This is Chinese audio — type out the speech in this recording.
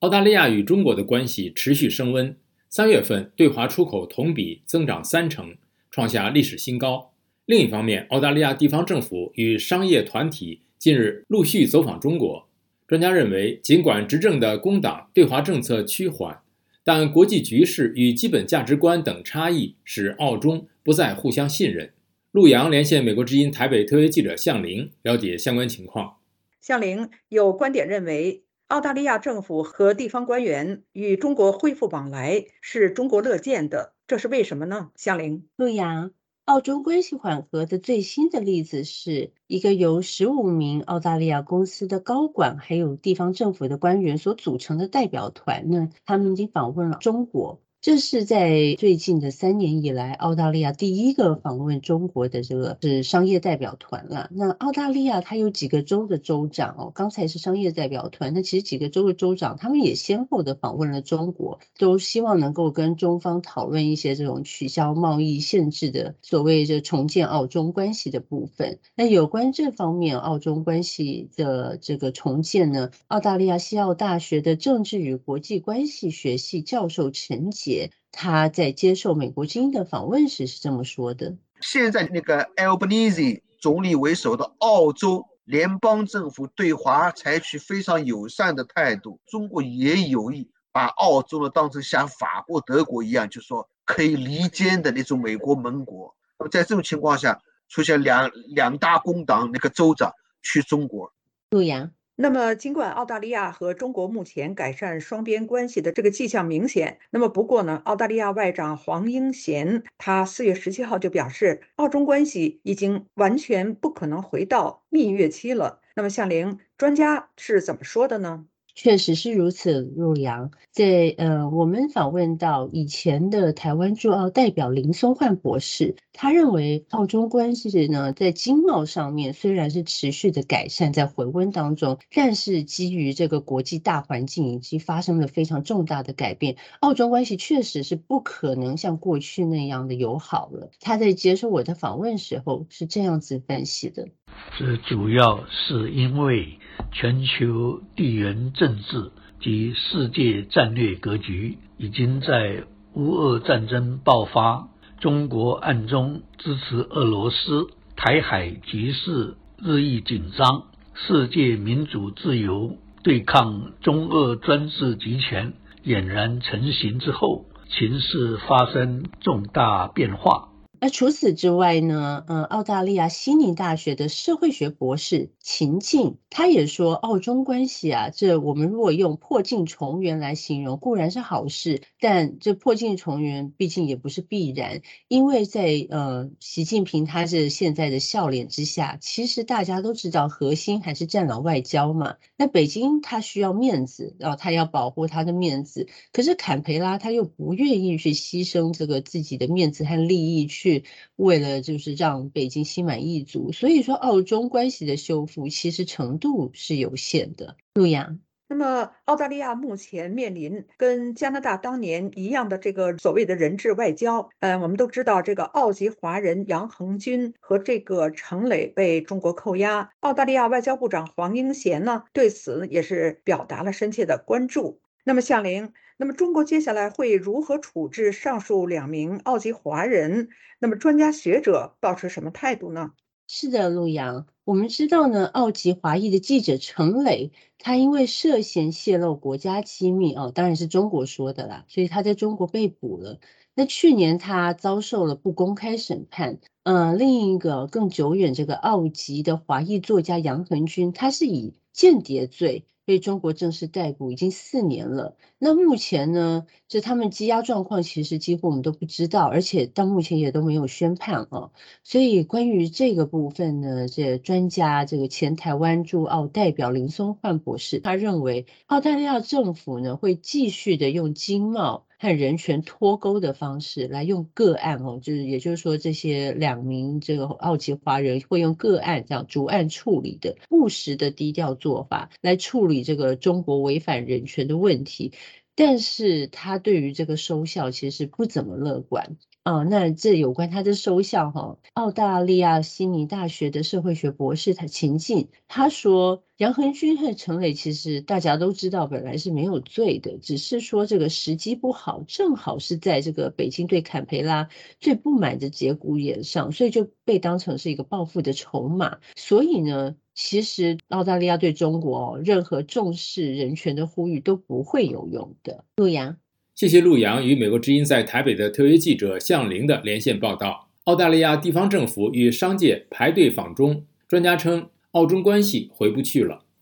澳大利亚与中国的关系持续升温。三月份对华出口同比增长三成，创下历史新高。另一方面，澳大利亚地方政府与商业团体近日陆续走访中国。专家认为，尽管执政的工党对华政策趋缓，但国际局势与基本价值观等差异使澳中不再互相信任。陆洋连线美国之音台北特约记者向玲了解相关情况。向玲有观点认为。澳大利亚政府和地方官员与中国恢复往来是中国乐见的，这是为什么呢？向玲，陆阳，澳洲关系缓和的最新的例子是一个由十五名澳大利亚公司的高管还有地方政府的官员所组成的代表团呢，他们已经访问了中国。这是在最近的三年以来，澳大利亚第一个访问中国的这个是商业代表团了。那澳大利亚它有几个州的州长哦，刚才是商业代表团，那其实几个州的州长他们也先后的访问了中国，都希望能够跟中方讨论一些这种取消贸易限制的所谓的重建澳中关系的部分。那有关这方面澳中关系的这个重建呢，澳大利亚西澳大学的政治与国际关系学系教授陈杰。他在接受美国精英的访问时是这么说的：现在那个 Albanese 总理为首的澳洲联邦政府对华采取非常友善的态度，中国也有意把澳洲呢当成像法国、德国一样，就说可以离间的那种美国盟国。那么在这种情况下，出现两两大工党那个州长去中国，陆阳。那么，尽管澳大利亚和中国目前改善双边关系的这个迹象明显，那么不过呢，澳大利亚外长黄英贤他四月十七号就表示，澳中关系已经完全不可能回到蜜月期了。那么，向玲专家是怎么说的呢？确实是如此，陆阳。在呃，我们访问到以前的台湾驻澳代表林松焕博士，他认为澳中关系呢，在经贸上面虽然是持续的改善，在回温当中，但是基于这个国际大环境以及发生了非常重大的改变，澳中关系确实是不可能像过去那样的友好了。他在接受我的访问时候是这样子分析的：这主要是因为。全球地缘政治及世界战略格局已经在乌俄战争爆发、中国暗中支持俄罗斯、台海局势日益紧张、世界民主自由对抗中俄专制集权俨然成型之后，情势发生重大变化。那除此之外呢？呃，澳大利亚悉尼大学的社会学博士秦静，他也说，澳中关系啊，这我们如果用破镜重圆来形容，固然是好事，但这破镜重圆毕竟也不是必然，因为在呃，习近平他是现在的笑脸之下，其实大家都知道，核心还是战狼外交嘛。那北京他需要面子，然后他要保护他的面子，可是坎培拉他又不愿意去牺牲这个自己的面子和利益去。为了就是让北京心满意足，所以说澳中关系的修复其实程度是有限的。陆阳，那么澳大利亚目前面临跟加拿大当年一样的这个所谓的人质外交。嗯，我们都知道这个澳籍华人杨恒军和这个程磊被中国扣押，澳大利亚外交部长黄英贤呢对此也是表达了深切的关注。那么向玲。那么中国接下来会如何处置上述两名澳籍华人？那么专家学者保持什么态度呢？是的，陆阳，我们知道呢，澳籍华裔的记者陈磊，他因为涉嫌泄露国家机密哦，当然是中国说的啦，所以他在中国被捕了。那去年他遭受了不公开审判。嗯，另一个更久远，这个澳籍的华裔作家杨恒军，他是以间谍罪。被中国正式逮捕已经四年了。那目前呢，就他们羁押状况，其实几乎我们都不知道，而且到目前也都没有宣判啊。所以关于这个部分呢，这专家这个前台湾驻澳代表林松焕博士，他认为澳大利亚政府呢会继续的用经贸。和人权脱钩的方式来用个案哦，就是也就是说，这些两名这个澳籍华人会用个案这样逐案处理的务实的低调做法来处理这个中国违反人权的问题，但是他对于这个收效其实不怎么乐观啊。那这有关他的收效哈，澳大利亚悉尼大学的社会学博士他秦进他说。杨恒军和陈磊其实大家都知道，本来是没有罪的，只是说这个时机不好，正好是在这个北京对坎培拉最不满的节骨眼上，所以就被当成是一个报复的筹码。所以呢，其实澳大利亚对中国任何重视人权的呼吁都不会有用的。陆阳，谢谢陆阳与美国之音在台北的特约记者向玲的连线报道。澳大利亚地方政府与商界排队访中，专家称澳中关系回不去了。